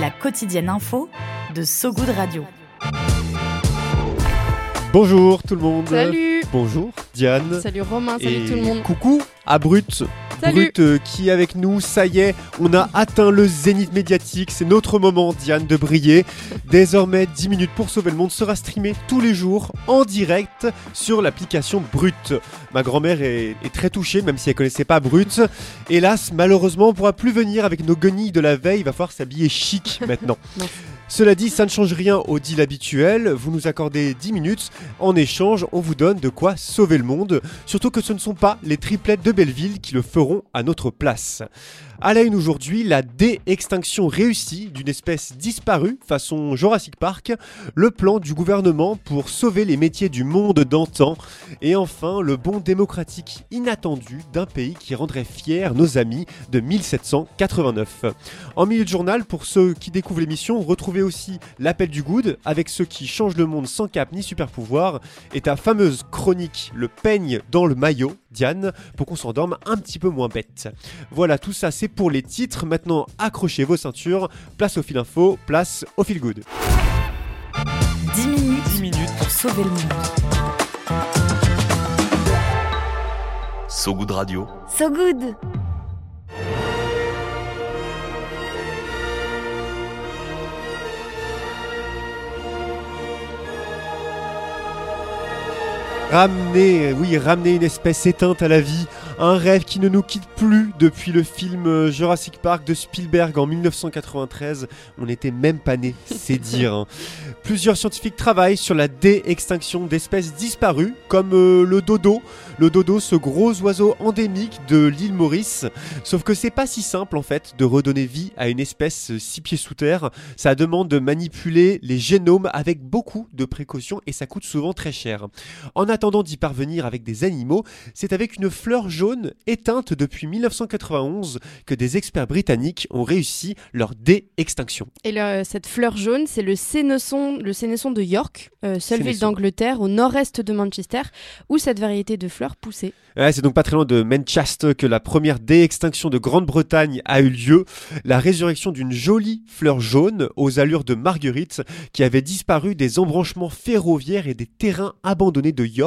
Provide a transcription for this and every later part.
La quotidienne info de So Good Radio. Bonjour tout le monde. Salut. Bonjour Diane. Salut Romain, salut Et tout le monde. Coucou à Brut. Salut. Brut euh, qui est avec nous, ça y est, on a atteint le zénith médiatique, c'est notre moment Diane de briller. Désormais 10 minutes pour sauver le monde sera streamé tous les jours en direct sur l'application Brut. Ma grand-mère est, est très touchée même si elle connaissait pas Brut. Hélas, malheureusement, on pourra plus venir avec nos guenilles de la veille, il va falloir s'habiller chic maintenant. Cela dit, ça ne change rien au deal habituel. Vous nous accordez 10 minutes. En échange, on vous donne de quoi sauver le monde. Surtout que ce ne sont pas les triplettes de Belleville qui le feront à notre place. À la une aujourd'hui, la dé-extinction réussie d'une espèce disparue façon Jurassic Park, le plan du gouvernement pour sauver les métiers du monde d'antan, et enfin le bond démocratique inattendu d'un pays qui rendrait fiers nos amis de 1789. En milieu de journal, pour ceux qui découvrent l'émission, retrouvez aussi l'appel du good avec ceux qui changent le monde sans cap ni super pouvoir, et ta fameuse chronique Le peigne dans le maillot, Diane, pour qu'on s'endorme un petit peu moins bête. Voilà, tout ça c'est pour les titres. Maintenant, accrochez vos ceintures. Place au fil info, place au fil good. 10 minutes, 10 minutes pour sauver le monde. So Good Radio. So Good Ramener, oui, ramener une espèce éteinte à la vie, un rêve qui ne nous quitte plus depuis le film euh, Jurassic Park de Spielberg en 1993. On n'était même pas nés, c'est dire. hein. Plusieurs scientifiques travaillent sur la dé-extinction d'espèces disparues, comme euh, le dodo. Le dodo, ce gros oiseau endémique de l'île Maurice. Sauf que c'est pas si simple en fait de redonner vie à une espèce euh, six pieds sous terre. Ça demande de manipuler les génomes avec beaucoup de précautions et ça coûte souvent très cher. En attendant d'y parvenir avec des animaux, c'est avec une fleur jaune éteinte depuis 1991 que des experts britanniques ont réussi leur dé-extinction. Et le- cette fleur jaune, c'est le sénesson, le sénesson de York, euh, seule ville d'Angleterre au nord-est de Manchester, où cette variété de fleurs poussait. Ouais, c'est donc pas très loin de Manchester que la première dé-extinction de Grande-Bretagne a eu lieu. La résurrection d'une jolie fleur jaune aux allures de marguerite qui avait disparu des embranchements ferroviaires et des terrains abandonnés de York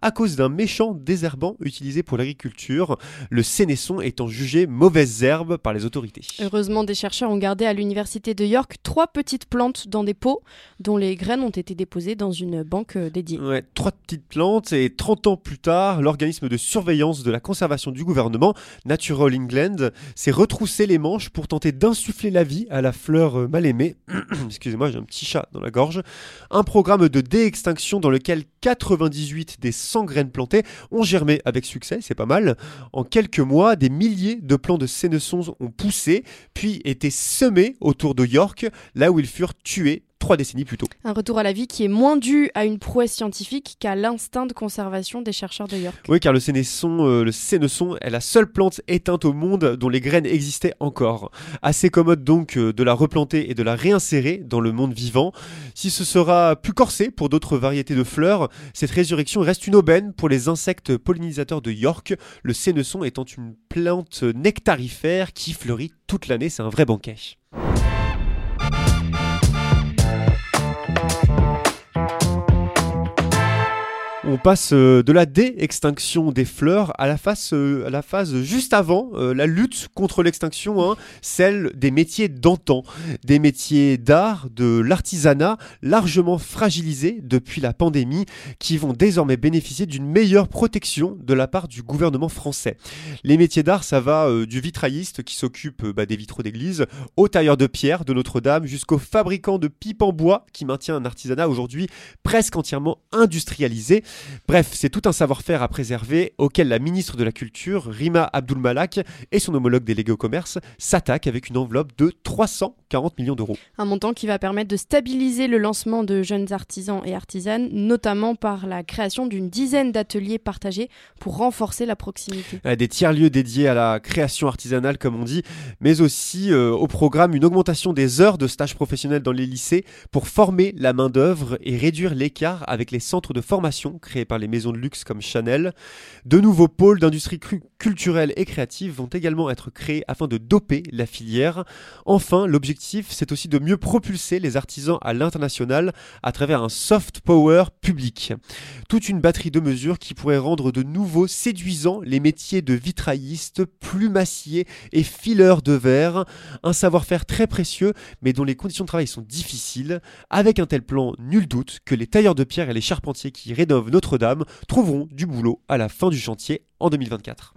à cause d'un méchant désherbant utilisé pour l'agriculture, le sénesson étant jugé mauvaise herbe par les autorités. Heureusement, des chercheurs ont gardé à l'université de York trois petites plantes dans des pots, dont les graines ont été déposées dans une banque euh, dédiée. Ouais, trois petites plantes et 30 ans plus tard, l'organisme de surveillance de la conservation du gouvernement, Natural England, s'est retroussé les manches pour tenter d'insuffler la vie à la fleur euh, mal aimée. Excusez-moi, j'ai un petit chat dans la gorge. Un programme de dé-extinction dans lequel 98 des 100 graines plantées ont germé avec succès, c'est pas mal. En quelques mois, des milliers de plants de sénessons ont poussé, puis été semés autour de York, là où ils furent tués trois décennies plus tôt. Un retour à la vie qui est moins dû à une prouesse scientifique qu'à l'instinct de conservation des chercheurs de York. Oui, car le sénesson, euh, le sénesson est la seule plante éteinte au monde dont les graines existaient encore. Assez commode donc euh, de la replanter et de la réinsérer dans le monde vivant. Si ce sera plus corsé pour d'autres variétés de fleurs, cette résurrection reste une aubaine pour les insectes pollinisateurs de York, le sénesson étant une plante nectarifère qui fleurit toute l'année, c'est un vrai banquet. On passe euh, de la dé-extinction des fleurs à la phase, euh, à la phase juste avant, euh, la lutte contre l'extinction, hein, celle des métiers d'antan, des métiers d'art, de l'artisanat, largement fragilisés depuis la pandémie, qui vont désormais bénéficier d'une meilleure protection de la part du gouvernement français. Les métiers d'art, ça va du vitrailliste qui s'occupe bah, des vitraux d'église, au tailleur de pierre de Notre-Dame, jusqu'au fabricant de pipes en bois qui maintient un artisanat aujourd'hui presque entièrement industrialisé. Bref, c'est tout un savoir-faire à préserver auquel la ministre de la Culture, Rima Abdulmalak, et son homologue délégué au commerce s'attaquent avec une enveloppe de 340 millions d'euros. Un montant qui va permettre de stabiliser le lancement de jeunes artisans et artisanes, notamment par la création d'une dizaine d'ateliers partagés pour renforcer la proximité. Euh, Des tiers-lieux dédiés à la création artisanale, comme on dit, mais aussi euh, au programme une augmentation des heures de stage professionnel dans les lycées pour former la main-d'œuvre et réduire l'écart avec les centres de formation créés par les maisons de luxe comme Chanel. De nouveaux pôles d'industrie culturelle et créative vont également être créés afin de doper la filière. Enfin, l'objectif, c'est aussi de mieux propulser les artisans à l'international à travers un soft power public. Toute une batterie de mesures qui pourrait rendre de nouveau séduisants les métiers de vitrailliste, plumassier et fileur de verre. Un savoir-faire très précieux, mais dont les conditions de travail sont difficiles. Avec un tel plan, nul doute que les tailleurs de pierre et les charpentiers qui rénovent Notre-Dame trouveront du boulot à la fin du chantier en 2024.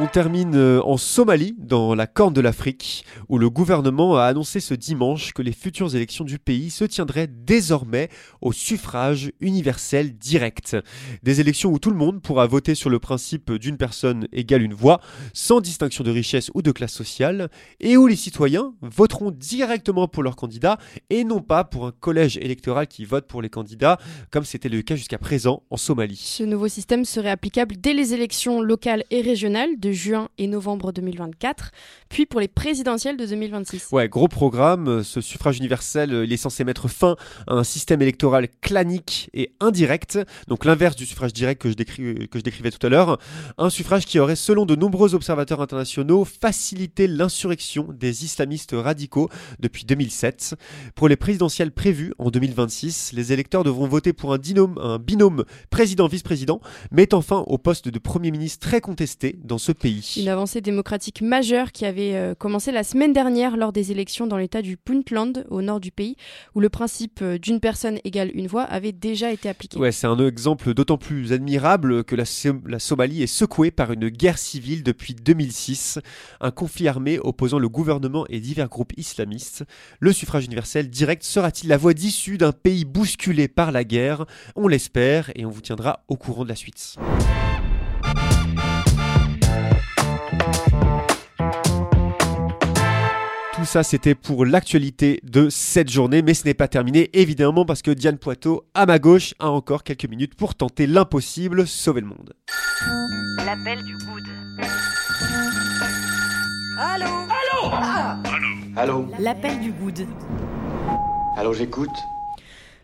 On termine euh, en Somalie, dans la Corne de l'Afrique, où le gouvernement a annoncé ce dimanche que les futures élections du pays se tiendraient désormais au suffrage universel direct. Des élections où tout le monde pourra voter sur le principe d'une personne égale une voix, sans distinction de richesse ou de classe sociale, et où les citoyens voteront directement pour leur candidat et non pas pour un collège électoral qui vote pour les candidats, comme c'était le cas jusqu'à présent en Somalie. Ce nouveau système serait applicable dès les élections locales et régionales juin et novembre 2024, puis pour les présidentielles de 2026. Ouais, gros programme. Ce suffrage universel, euh, il est censé mettre fin à un système électoral clanique et indirect. Donc l'inverse du suffrage direct que je, décris- que je décrivais tout à l'heure. Un suffrage qui aurait, selon de nombreux observateurs internationaux, facilité l'insurrection des islamistes radicaux depuis 2007. Pour les présidentielles prévues en 2026, les électeurs devront voter pour un, dinôme- un binôme président-vice-président, mettant fin au poste de Premier ministre très contesté dans ce pays. Une avancée démocratique majeure qui avait euh, commencé la semaine dernière lors des élections dans l'état du Puntland, au nord du pays, où le principe euh, d'une personne égale une voix avait déjà été appliqué. Ouais, c'est un exemple d'autant plus admirable que la, la Somalie est secouée par une guerre civile depuis 2006, un conflit armé opposant le gouvernement et divers groupes islamistes. Le suffrage universel direct sera-t-il la voie d'issue d'un pays bousculé par la guerre? On l'espère et on vous tiendra au courant de la suite. Tout ça, c'était pour l'actualité de cette journée, mais ce n'est pas terminé, évidemment, parce que Diane Poitot, à ma gauche, a encore quelques minutes pour tenter l'impossible, sauver le monde. L'appel du good. Allô? L'appel du good. Allô, j'écoute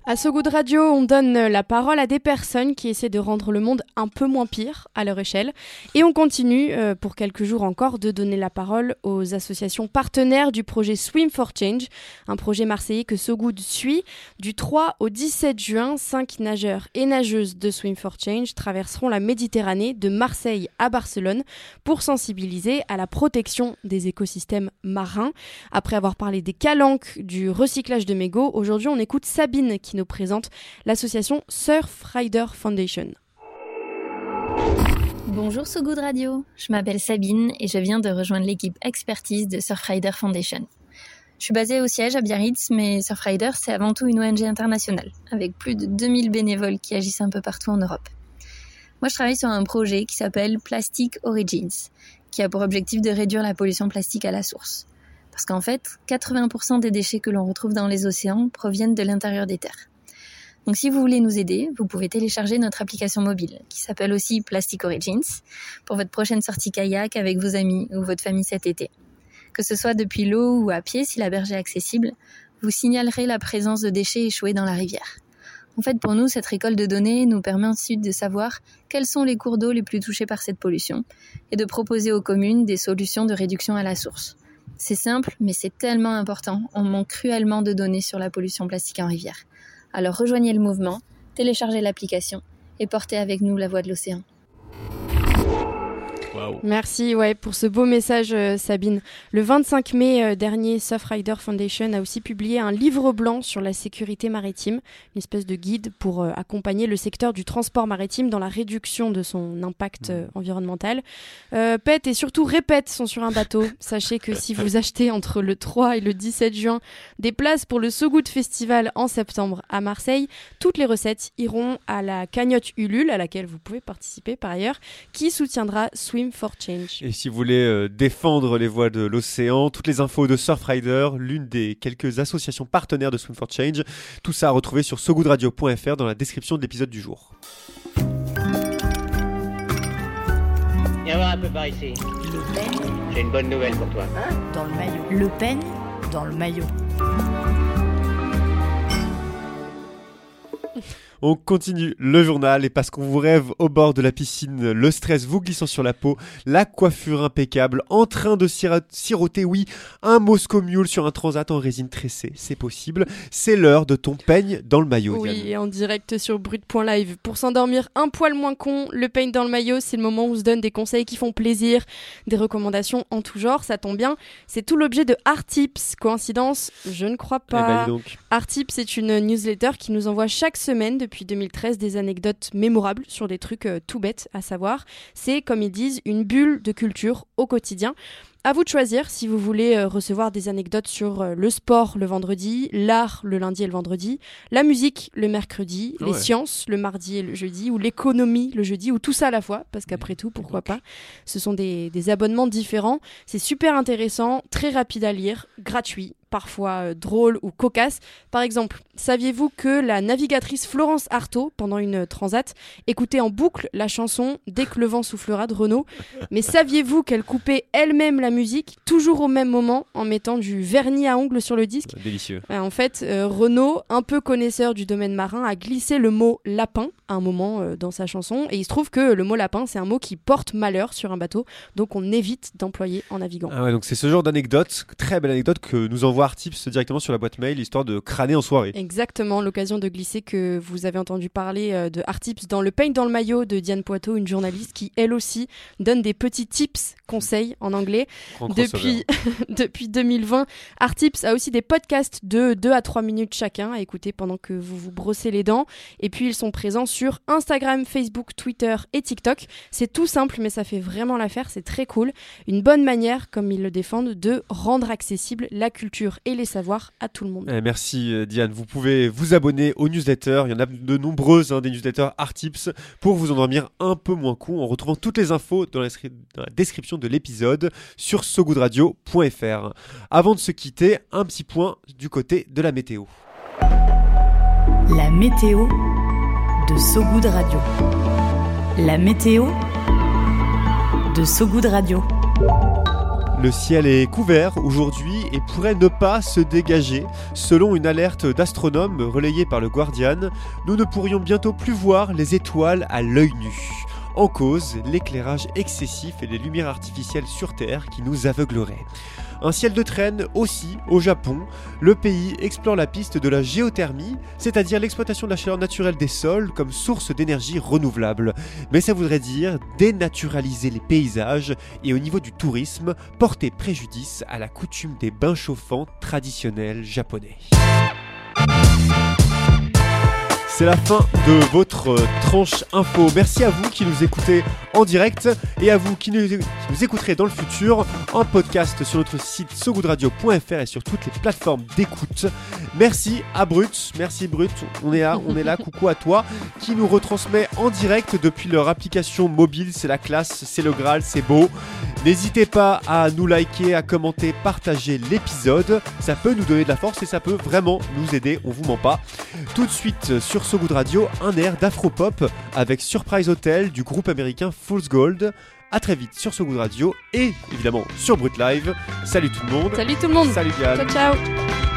À So Good Radio, on donne la parole à des personnes qui essaient de rendre le monde un peu moins pire à leur échelle. Et on continue, euh, pour quelques jours encore, de donner la parole aux associations partenaires du projet Swim for Change, un projet marseillais que So Good suit. Du 3 au 17 juin, cinq nageurs et nageuses de Swim for Change traverseront la Méditerranée de Marseille à Barcelone pour sensibiliser à la protection des écosystèmes marins. Après avoir parlé des calanques, du recyclage de mégots, aujourd'hui on écoute Sabine qui nous présente l'association Surf Rider Foundation. Bonjour So Good Radio, je m'appelle Sabine et je viens de rejoindre l'équipe expertise de Surfrider Foundation. Je suis basée au siège à Biarritz, mais Surfrider c'est avant tout une ONG internationale, avec plus de 2000 bénévoles qui agissent un peu partout en Europe. Moi je travaille sur un projet qui s'appelle Plastic Origins, qui a pour objectif de réduire la pollution plastique à la source. Parce qu'en fait, 80% des déchets que l'on retrouve dans les océans proviennent de l'intérieur des terres. Donc si vous voulez nous aider, vous pouvez télécharger notre application mobile, qui s'appelle aussi Plastic Origins, pour votre prochaine sortie kayak avec vos amis ou votre famille cet été. Que ce soit depuis l'eau ou à pied, si la berge est accessible, vous signalerez la présence de déchets échoués dans la rivière. En fait, pour nous, cette récolte de données nous permet ensuite de savoir quels sont les cours d'eau les plus touchés par cette pollution et de proposer aux communes des solutions de réduction à la source. C'est simple, mais c'est tellement important. On manque cruellement de données sur la pollution plastique en rivière. Alors rejoignez le mouvement, téléchargez l'application et portez avec nous la voix de l'océan. Merci ouais, pour ce beau message, euh, Sabine. Le 25 mai euh, dernier, Surfrider Foundation a aussi publié un livre blanc sur la sécurité maritime, une espèce de guide pour euh, accompagner le secteur du transport maritime dans la réduction de son impact euh, environnemental. Pète et surtout répète sont sur un bateau. Sachez que si vous achetez entre le 3 et le 17 juin des places pour le So Good Festival en septembre à Marseille, toutes les recettes iront à la cagnotte Ulule, à laquelle vous pouvez participer par ailleurs, qui soutiendra Swim for Change. Et si vous voulez euh, défendre les voies de l'océan, toutes les infos de Surfrider, l'une des quelques associations partenaires de Swim for Change, tout ça à retrouver sur sogoodradio.fr dans la description de l'épisode du jour. Viens voir un peu par ici. J'ai une bonne nouvelle pour toi. Dans le maillot. Le peigne dans le maillot. On continue le journal et parce qu'on vous rêve au bord de la piscine, le stress vous glissant sur la peau, la coiffure impeccable, en train de siroter, oui, un Moscow Mule sur un transat en résine tressée, c'est possible. C'est l'heure de ton peigne dans le maillot. Oui, et en direct sur brut.live. Pour s'endormir un poil moins con, le pain dans le maillot, c'est le moment où on se donne des conseils qui font plaisir, des recommandations en tout genre, ça tombe bien. C'est tout l'objet de Art Tips. Coïncidence? Je ne crois Eh ben, pas. dis donc. Art Tips, c'est une newsletter qui nous envoie chaque semaine depuis 2013 des anecdotes mémorables sur des trucs euh, tout bêtes à savoir. C'est, comme ils disent, une bulle de culture au quotidien. À vous de choisir si vous voulez euh, recevoir des anecdotes sur euh, le sport le vendredi, l'art le lundi et le vendredi, la musique le mercredi, les ouais. sciences le mardi et le jeudi, ou l'économie le jeudi, ou tout ça à la fois, parce qu'après tout, pourquoi pas Ce sont des, des abonnements différents. C'est super intéressant, très rapide à lire, gratuit, parfois euh, drôle ou cocasse. Par exemple, saviez-vous que la navigatrice Florence Artaud, pendant une transat, écoutait en boucle la chanson Dès que le vent soufflera de Renault Mais saviez-vous qu'elle coupait elle-même la musique, toujours au même moment, en mettant du vernis à ongles sur le disque? Délicieux. euh, En fait, euh, Renaud, un peu connaisseur du domaine marin, a glissé le mot lapin à un moment euh, dans sa chanson. Et il se trouve que le mot lapin, c'est un mot qui porte malheur sur un bateau. Donc on évite d'employer en navigant. Ah ouais, donc c'est ce genre d'anecdote, très belle anecdote que nous envoie Artips directement sur la boîte mail, histoire de crâner en soirée. Exactement, l'occasion de glisser que vous avez entendu parler euh, de Artips dans le pain dans le maillot de Diane Poitot, une journaliste qui elle aussi donne des petits tips, conseils en anglais. Depuis, depuis 2020, Artips a aussi des podcasts de 2 à 3 minutes chacun à écouter pendant que vous vous brossez les dents. Et puis ils sont présents sur Instagram, Facebook, Twitter et TikTok. C'est tout simple mais ça fait vraiment l'affaire, c'est très cool. Une bonne manière, comme ils le défendent, de rendre accessible la culture et les savoirs à tout le monde. Eh, merci euh, Diane. Vous pouvez vous abonner aux newsletters. Il y en a de nombreuses, hein, des newsletters Artips, pour vous endormir un peu moins con en retrouvant toutes les infos dans la, descri- dans la description de l'épisode sur sogoodradio.fr. Avant de se quitter, un petit point du côté de la météo. La météo de Sogoud Radio. La météo de Sogoud Radio. Le ciel est couvert aujourd'hui et pourrait ne pas se dégager. Selon une alerte d'astronomes relayée par le Guardian, nous ne pourrions bientôt plus voir les étoiles à l'œil nu. En cause, l'éclairage excessif et les lumières artificielles sur Terre qui nous aveugleraient. Un ciel de traîne aussi au Japon. Le pays explore la piste de la géothermie, c'est-à-dire l'exploitation de la chaleur naturelle des sols comme source d'énergie renouvelable. Mais ça voudrait dire dénaturaliser les paysages et au niveau du tourisme, porter préjudice à la coutume des bains chauffants traditionnels japonais. C'est la fin de votre tranche info. Merci à vous qui nous écoutez en direct et à vous qui nous écouterez dans le futur en podcast sur notre site sogoodradio.fr et sur toutes les plateformes d'écoute. Merci à Brut, merci Brut, on est là, on est là, coucou à toi, qui nous retransmet en direct depuis leur application mobile, c'est la classe, c'est le Graal, c'est beau. N'hésitez pas à nous liker, à commenter, partager l'épisode, ça peut nous donner de la force et ça peut vraiment nous aider, on vous ment pas. Tout de suite sur So Good Radio, un air d'afropop avec Surprise Hotel du groupe américain Fool's Gold. A très vite sur So Good Radio et évidemment sur Brut Live. Salut tout le monde. Salut tout le monde. Salut Diane. Ciao ciao